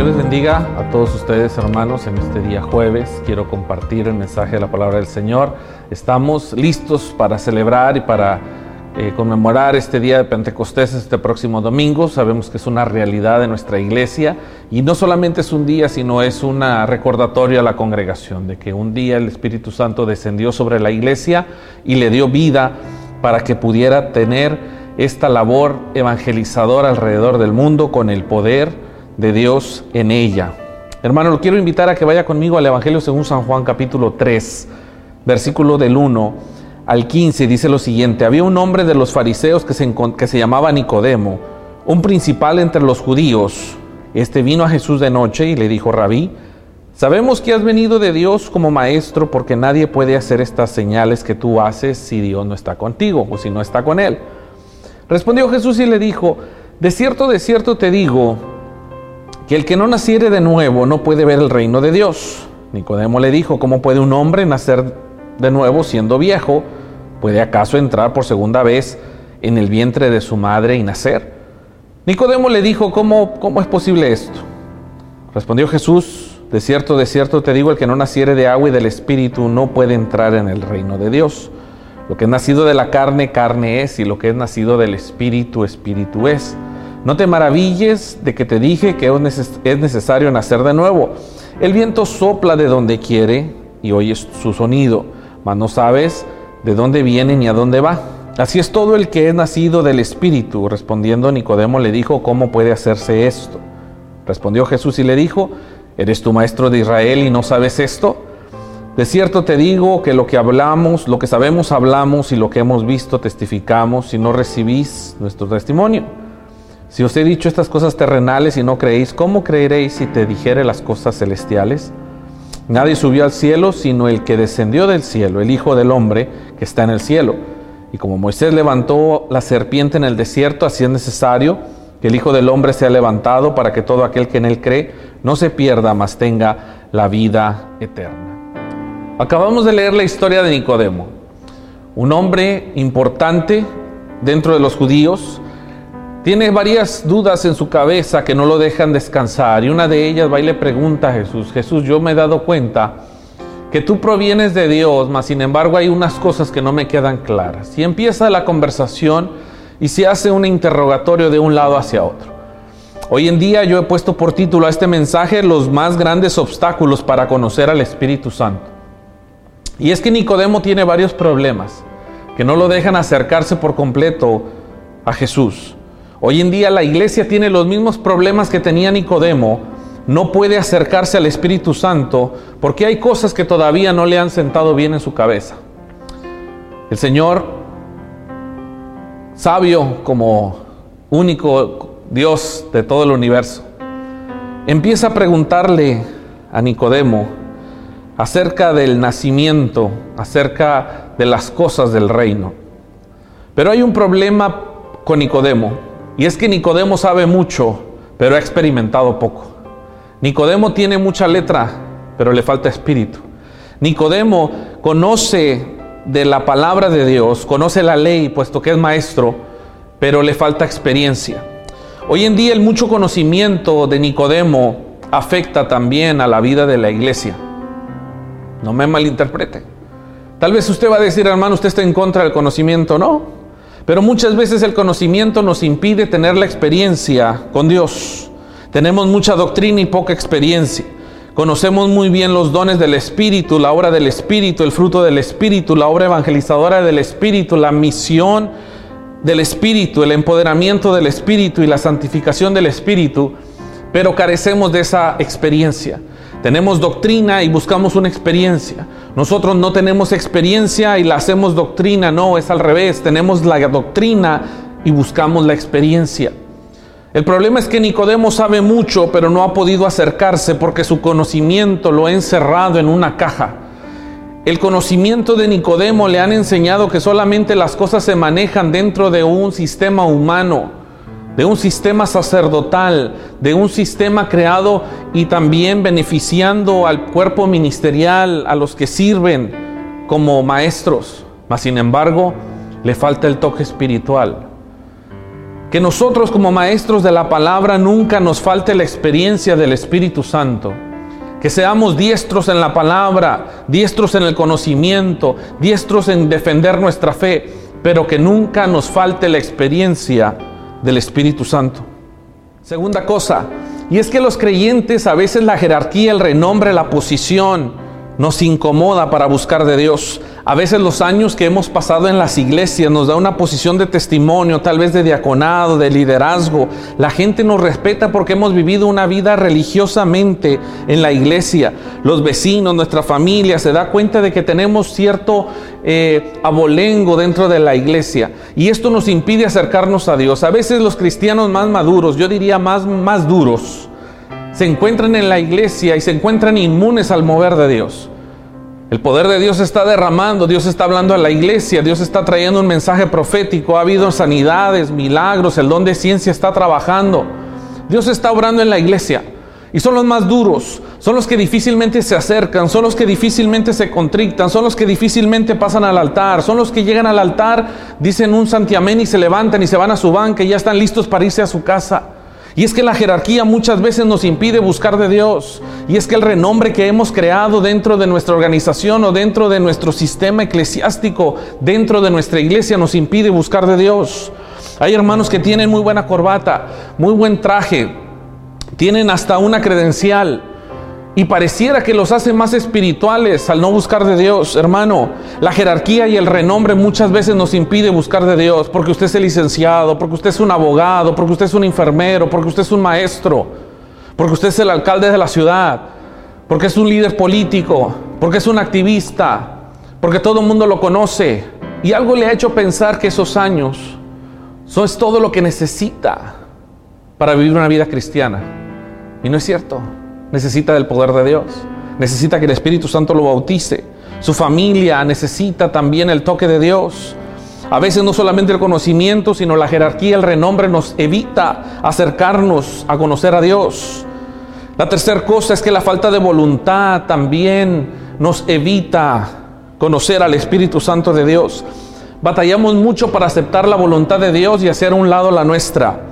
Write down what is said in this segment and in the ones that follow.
Dios les bendiga a todos ustedes, hermanos, en este día jueves. Quiero compartir el mensaje de la palabra del Señor. Estamos listos para celebrar y para eh, conmemorar este día de Pentecostés este próximo domingo. Sabemos que es una realidad de nuestra iglesia y no solamente es un día, sino es una recordatorio a la congregación de que un día el Espíritu Santo descendió sobre la iglesia y le dio vida para que pudiera tener esta labor evangelizadora alrededor del mundo con el poder de Dios en ella. Hermano, lo quiero invitar a que vaya conmigo al Evangelio según San Juan capítulo 3, versículo del 1 al 15, dice lo siguiente, había un hombre de los fariseos que se, que se llamaba Nicodemo, un principal entre los judíos. Este vino a Jesús de noche y le dijo, rabí, sabemos que has venido de Dios como maestro porque nadie puede hacer estas señales que tú haces si Dios no está contigo o si no está con él. Respondió Jesús y le dijo, de cierto, de cierto te digo, que el que no naciere de nuevo no puede ver el reino de Dios. Nicodemo le dijo, ¿cómo puede un hombre nacer de nuevo siendo viejo? ¿Puede acaso entrar por segunda vez en el vientre de su madre y nacer? Nicodemo le dijo, ¿cómo, cómo es posible esto? Respondió Jesús, de cierto, de cierto te digo, el que no naciere de agua y del Espíritu no puede entrar en el reino de Dios. Lo que es nacido de la carne, carne es, y lo que es nacido del Espíritu, Espíritu es. No te maravilles de que te dije que es necesario nacer de nuevo. El viento sopla de donde quiere y oyes su sonido, mas no sabes de dónde viene ni a dónde va. Así es todo el que es nacido del Espíritu. Respondiendo Nicodemo le dijo, ¿cómo puede hacerse esto? Respondió Jesús y le dijo, ¿eres tu maestro de Israel y no sabes esto? De cierto te digo que lo que hablamos, lo que sabemos hablamos y lo que hemos visto testificamos si no recibís nuestro testimonio. Si os he dicho estas cosas terrenales y no creéis, ¿cómo creeréis si te dijere las cosas celestiales? Nadie subió al cielo sino el que descendió del cielo, el Hijo del Hombre que está en el cielo. Y como Moisés levantó la serpiente en el desierto, así es necesario que el Hijo del Hombre sea levantado para que todo aquel que en él cree no se pierda, mas tenga la vida eterna. Acabamos de leer la historia de Nicodemo, un hombre importante dentro de los judíos, tiene varias dudas en su cabeza que no lo dejan descansar y una de ellas va y le pregunta a Jesús, Jesús, yo me he dado cuenta que tú provienes de Dios, mas sin embargo hay unas cosas que no me quedan claras. Y empieza la conversación y se hace un interrogatorio de un lado hacia otro. Hoy en día yo he puesto por título a este mensaje los más grandes obstáculos para conocer al Espíritu Santo. Y es que Nicodemo tiene varios problemas que no lo dejan acercarse por completo a Jesús. Hoy en día la iglesia tiene los mismos problemas que tenía Nicodemo, no puede acercarse al Espíritu Santo porque hay cosas que todavía no le han sentado bien en su cabeza. El Señor, sabio como único Dios de todo el universo, empieza a preguntarle a Nicodemo acerca del nacimiento, acerca de las cosas del reino. Pero hay un problema con Nicodemo. Y es que Nicodemo sabe mucho, pero ha experimentado poco. Nicodemo tiene mucha letra, pero le falta espíritu. Nicodemo conoce de la palabra de Dios, conoce la ley, puesto que es maestro, pero le falta experiencia. Hoy en día el mucho conocimiento de Nicodemo afecta también a la vida de la iglesia. No me malinterprete. Tal vez usted va a decir, hermano, usted está en contra del conocimiento. No, pero muchas veces el conocimiento nos impide tener la experiencia con Dios. Tenemos mucha doctrina y poca experiencia. Conocemos muy bien los dones del Espíritu, la obra del Espíritu, el fruto del Espíritu, la obra evangelizadora del Espíritu, la misión del Espíritu, el empoderamiento del Espíritu y la santificación del Espíritu, pero carecemos de esa experiencia. Tenemos doctrina y buscamos una experiencia. Nosotros no tenemos experiencia y la hacemos doctrina, no, es al revés. Tenemos la doctrina y buscamos la experiencia. El problema es que Nicodemo sabe mucho, pero no ha podido acercarse porque su conocimiento lo ha encerrado en una caja. El conocimiento de Nicodemo le han enseñado que solamente las cosas se manejan dentro de un sistema humano de un sistema sacerdotal, de un sistema creado y también beneficiando al cuerpo ministerial, a los que sirven como maestros. Mas sin embargo, le falta el toque espiritual. Que nosotros como maestros de la palabra nunca nos falte la experiencia del Espíritu Santo. Que seamos diestros en la palabra, diestros en el conocimiento, diestros en defender nuestra fe, pero que nunca nos falte la experiencia del Espíritu Santo. Segunda cosa, y es que los creyentes a veces la jerarquía, el renombre, la posición nos incomoda para buscar de Dios. A veces los años que hemos pasado en las iglesias nos da una posición de testimonio, tal vez de diaconado, de liderazgo. La gente nos respeta porque hemos vivido una vida religiosamente en la iglesia. Los vecinos, nuestra familia se da cuenta de que tenemos cierto eh, abolengo dentro de la iglesia. Y esto nos impide acercarnos a Dios. A veces los cristianos más maduros, yo diría más, más duros, se encuentran en la iglesia y se encuentran inmunes al mover de Dios. El poder de Dios está derramando, Dios está hablando a la iglesia, Dios está trayendo un mensaje profético, ha habido sanidades, milagros, el don de ciencia está trabajando. Dios está obrando en la iglesia. Y son los más duros, son los que difícilmente se acercan, son los que difícilmente se contrictan, son los que difícilmente pasan al altar, son los que llegan al altar, dicen un santiamén y se levantan y se van a su banca y ya están listos para irse a su casa. Y es que la jerarquía muchas veces nos impide buscar de Dios. Y es que el renombre que hemos creado dentro de nuestra organización o dentro de nuestro sistema eclesiástico, dentro de nuestra iglesia, nos impide buscar de Dios. Hay hermanos que tienen muy buena corbata, muy buen traje, tienen hasta una credencial, y pareciera que los hace más espirituales al no buscar de Dios. Hermano, la jerarquía y el renombre muchas veces nos impide buscar de Dios porque usted es el licenciado, porque usted es un abogado, porque usted es un enfermero, porque usted es un maestro, porque usted es el alcalde de la ciudad, porque es un líder político, porque es un activista, porque todo el mundo lo conoce. Y algo le ha hecho pensar que esos años son todo lo que necesita para vivir una vida cristiana. Y no es cierto necesita del poder de Dios. Necesita que el Espíritu Santo lo bautice. Su familia necesita también el toque de Dios. A veces no solamente el conocimiento, sino la jerarquía, el renombre nos evita acercarnos a conocer a Dios. La tercera cosa es que la falta de voluntad también nos evita conocer al Espíritu Santo de Dios. Batallamos mucho para aceptar la voluntad de Dios y hacer a un lado la nuestra.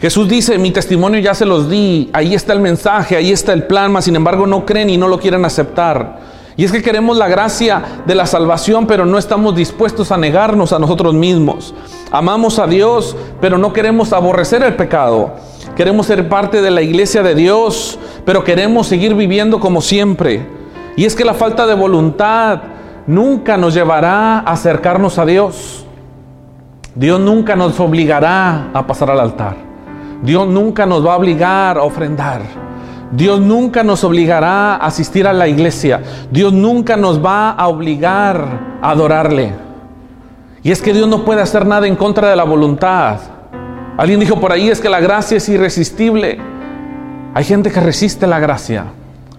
Jesús dice, mi testimonio ya se los di, ahí está el mensaje, ahí está el plan, mas sin embargo no creen y no lo quieren aceptar. Y es que queremos la gracia de la salvación, pero no estamos dispuestos a negarnos a nosotros mismos. Amamos a Dios, pero no queremos aborrecer el pecado. Queremos ser parte de la iglesia de Dios, pero queremos seguir viviendo como siempre. Y es que la falta de voluntad nunca nos llevará a acercarnos a Dios. Dios nunca nos obligará a pasar al altar. Dios nunca nos va a obligar a ofrendar. Dios nunca nos obligará a asistir a la iglesia. Dios nunca nos va a obligar a adorarle. Y es que Dios no puede hacer nada en contra de la voluntad. Alguien dijo por ahí es que la gracia es irresistible. Hay gente que resiste la gracia.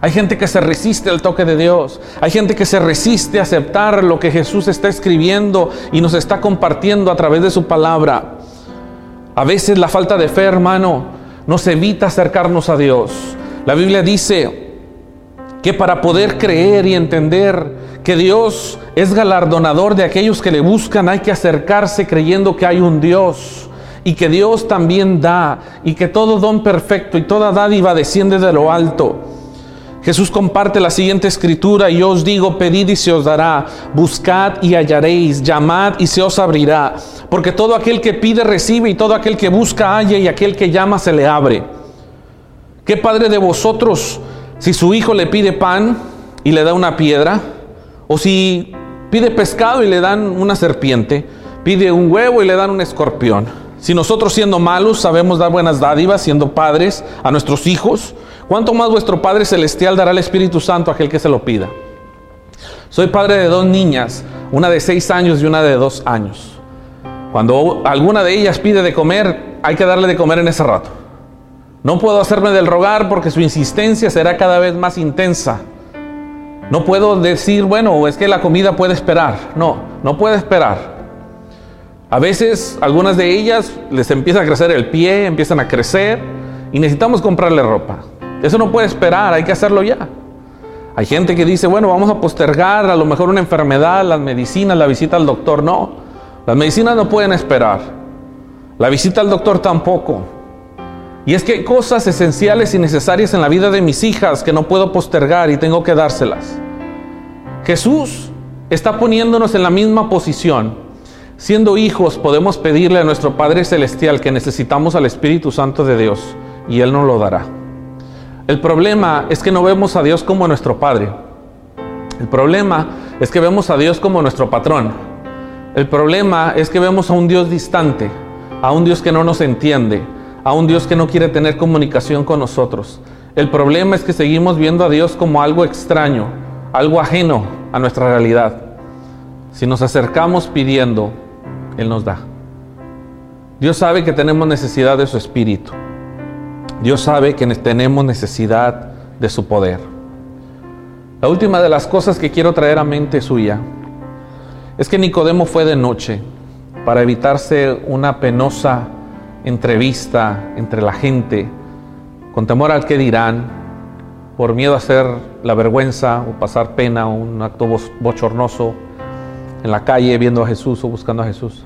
Hay gente que se resiste al toque de Dios. Hay gente que se resiste a aceptar lo que Jesús está escribiendo y nos está compartiendo a través de su palabra. A veces la falta de fe, hermano, nos evita acercarnos a Dios. La Biblia dice que para poder creer y entender que Dios es galardonador de aquellos que le buscan, hay que acercarse creyendo que hay un Dios y que Dios también da y que todo don perfecto y toda dádiva desciende de lo alto. Jesús comparte la siguiente escritura, y yo os digo, pedid y se os dará, buscad y hallaréis, llamad y se os abrirá, porque todo aquel que pide recibe y todo aquel que busca halla y aquel que llama se le abre. ¿Qué padre de vosotros, si su hijo le pide pan y le da una piedra, o si pide pescado y le dan una serpiente, pide un huevo y le dan un escorpión? Si nosotros siendo malos sabemos dar buenas dádivas, siendo padres a nuestros hijos, ¿Cuánto más vuestro Padre Celestial dará el Espíritu Santo a aquel que se lo pida? Soy padre de dos niñas, una de seis años y una de dos años. Cuando alguna de ellas pide de comer, hay que darle de comer en ese rato. No puedo hacerme del rogar porque su insistencia será cada vez más intensa. No puedo decir, bueno, es que la comida puede esperar. No, no puede esperar. A veces algunas de ellas les empieza a crecer el pie, empiezan a crecer y necesitamos comprarle ropa. Eso no puede esperar, hay que hacerlo ya. Hay gente que dice, bueno, vamos a postergar a lo mejor una enfermedad, las medicinas, la visita al doctor. No, las medicinas no pueden esperar. La visita al doctor tampoco. Y es que hay cosas esenciales y necesarias en la vida de mis hijas que no puedo postergar y tengo que dárselas. Jesús está poniéndonos en la misma posición. Siendo hijos podemos pedirle a nuestro Padre Celestial que necesitamos al Espíritu Santo de Dios y Él nos lo dará. El problema es que no vemos a Dios como nuestro Padre. El problema es que vemos a Dios como nuestro patrón. El problema es que vemos a un Dios distante, a un Dios que no nos entiende, a un Dios que no quiere tener comunicación con nosotros. El problema es que seguimos viendo a Dios como algo extraño, algo ajeno a nuestra realidad. Si nos acercamos pidiendo, Él nos da. Dios sabe que tenemos necesidad de su Espíritu. Dios sabe que tenemos necesidad de su poder. La última de las cosas que quiero traer a mente suya es que Nicodemo fue de noche para evitarse una penosa entrevista entre la gente, con temor al que dirán, por miedo a hacer la vergüenza o pasar pena o un acto bochornoso en la calle viendo a Jesús o buscando a Jesús.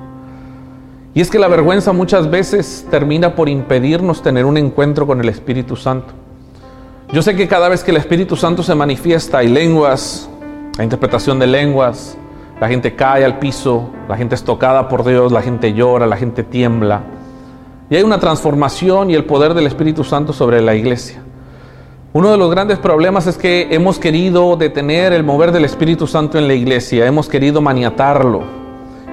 Y es que la vergüenza muchas veces termina por impedirnos tener un encuentro con el Espíritu Santo. Yo sé que cada vez que el Espíritu Santo se manifiesta hay lenguas, la interpretación de lenguas, la gente cae al piso, la gente es tocada por Dios, la gente llora, la gente tiembla. Y hay una transformación y el poder del Espíritu Santo sobre la iglesia. Uno de los grandes problemas es que hemos querido detener el mover del Espíritu Santo en la iglesia, hemos querido maniatarlo,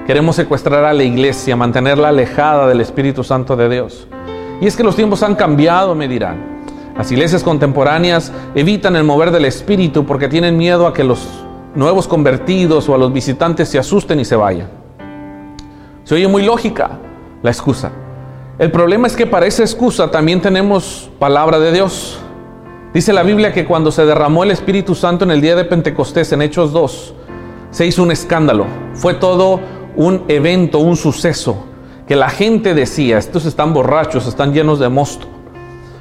queremos secuestrar a la iglesia, mantenerla alejada del Espíritu Santo de Dios. Y es que los tiempos han cambiado, me dirán. Las iglesias contemporáneas evitan el mover del Espíritu porque tienen miedo a que los nuevos convertidos o a los visitantes se asusten y se vayan. Se oye muy lógica la excusa. El problema es que para esa excusa también tenemos palabra de Dios. Dice la Biblia que cuando se derramó el Espíritu Santo en el día de Pentecostés, en Hechos 2, se hizo un escándalo. Fue todo un evento, un suceso, que la gente decía, estos están borrachos, están llenos de mosto.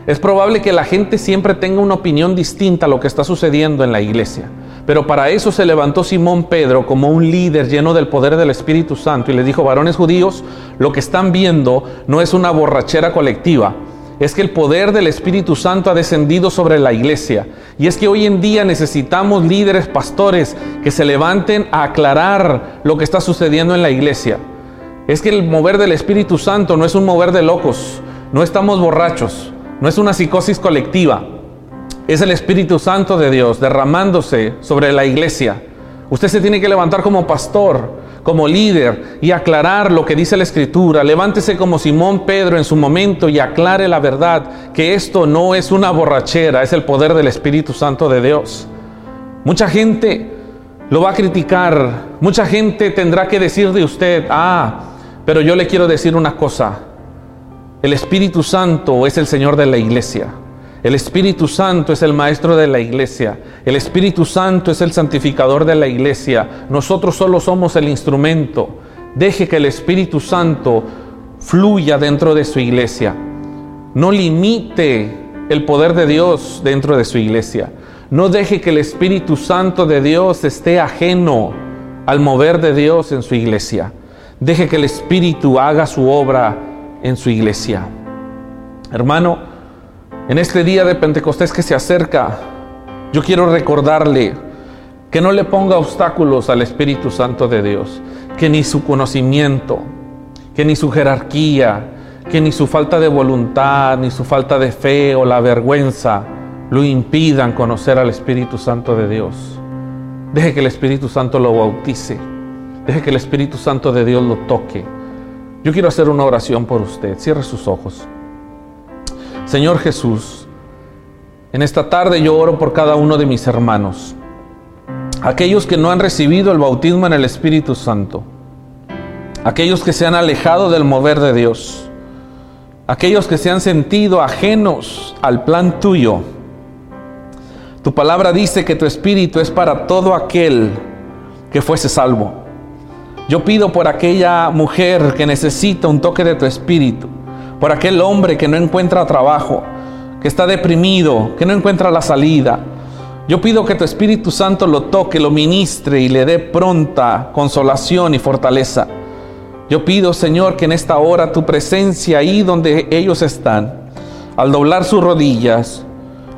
Es probable que la gente siempre tenga una opinión distinta a lo que está sucediendo en la iglesia. Pero para eso se levantó Simón Pedro como un líder lleno del poder del Espíritu Santo y les dijo, varones judíos, lo que están viendo no es una borrachera colectiva, es que el poder del Espíritu Santo ha descendido sobre la iglesia. Y es que hoy en día necesitamos líderes, pastores, que se levanten a aclarar lo que está sucediendo en la iglesia. Es que el mover del Espíritu Santo no es un mover de locos, no estamos borrachos, no es una psicosis colectiva. Es el Espíritu Santo de Dios derramándose sobre la iglesia. Usted se tiene que levantar como pastor, como líder y aclarar lo que dice la Escritura. Levántese como Simón Pedro en su momento y aclare la verdad, que esto no es una borrachera, es el poder del Espíritu Santo de Dios. Mucha gente lo va a criticar, mucha gente tendrá que decir de usted, ah, pero yo le quiero decir una cosa, el Espíritu Santo es el Señor de la iglesia. El Espíritu Santo es el maestro de la iglesia. El Espíritu Santo es el santificador de la iglesia. Nosotros solo somos el instrumento. Deje que el Espíritu Santo fluya dentro de su iglesia. No limite el poder de Dios dentro de su iglesia. No deje que el Espíritu Santo de Dios esté ajeno al mover de Dios en su iglesia. Deje que el Espíritu haga su obra en su iglesia. Hermano, en este día de Pentecostés que se acerca, yo quiero recordarle que no le ponga obstáculos al Espíritu Santo de Dios, que ni su conocimiento, que ni su jerarquía, que ni su falta de voluntad, ni su falta de fe o la vergüenza lo impidan conocer al Espíritu Santo de Dios. Deje que el Espíritu Santo lo bautice. Deje que el Espíritu Santo de Dios lo toque. Yo quiero hacer una oración por usted. Cierre sus ojos. Señor Jesús, en esta tarde yo oro por cada uno de mis hermanos, aquellos que no han recibido el bautismo en el Espíritu Santo, aquellos que se han alejado del mover de Dios, aquellos que se han sentido ajenos al plan tuyo. Tu palabra dice que tu espíritu es para todo aquel que fuese salvo. Yo pido por aquella mujer que necesita un toque de tu espíritu por aquel hombre que no encuentra trabajo, que está deprimido, que no encuentra la salida. Yo pido que tu Espíritu Santo lo toque, lo ministre y le dé pronta consolación y fortaleza. Yo pido, Señor, que en esta hora tu presencia ahí donde ellos están, al doblar sus rodillas,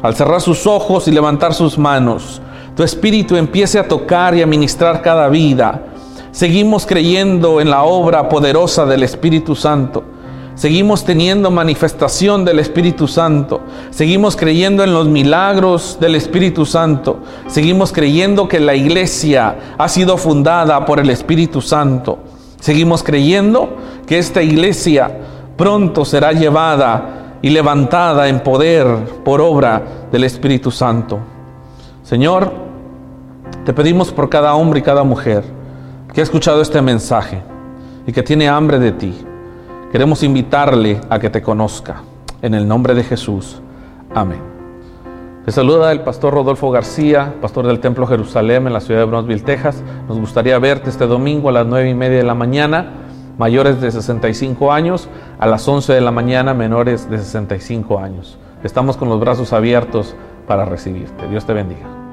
al cerrar sus ojos y levantar sus manos, tu espíritu empiece a tocar y a ministrar cada vida. Seguimos creyendo en la obra poderosa del Espíritu Santo. Seguimos teniendo manifestación del Espíritu Santo. Seguimos creyendo en los milagros del Espíritu Santo. Seguimos creyendo que la iglesia ha sido fundada por el Espíritu Santo. Seguimos creyendo que esta iglesia pronto será llevada y levantada en poder por obra del Espíritu Santo. Señor, te pedimos por cada hombre y cada mujer que ha escuchado este mensaje y que tiene hambre de ti. Queremos invitarle a que te conozca. En el nombre de Jesús. Amén. Te saluda el pastor Rodolfo García, pastor del Templo Jerusalén en la ciudad de Brownsville, Texas. Nos gustaría verte este domingo a las nueve y media de la mañana, mayores de 65 años, a las 11 de la mañana, menores de 65 años. Estamos con los brazos abiertos para recibirte. Dios te bendiga.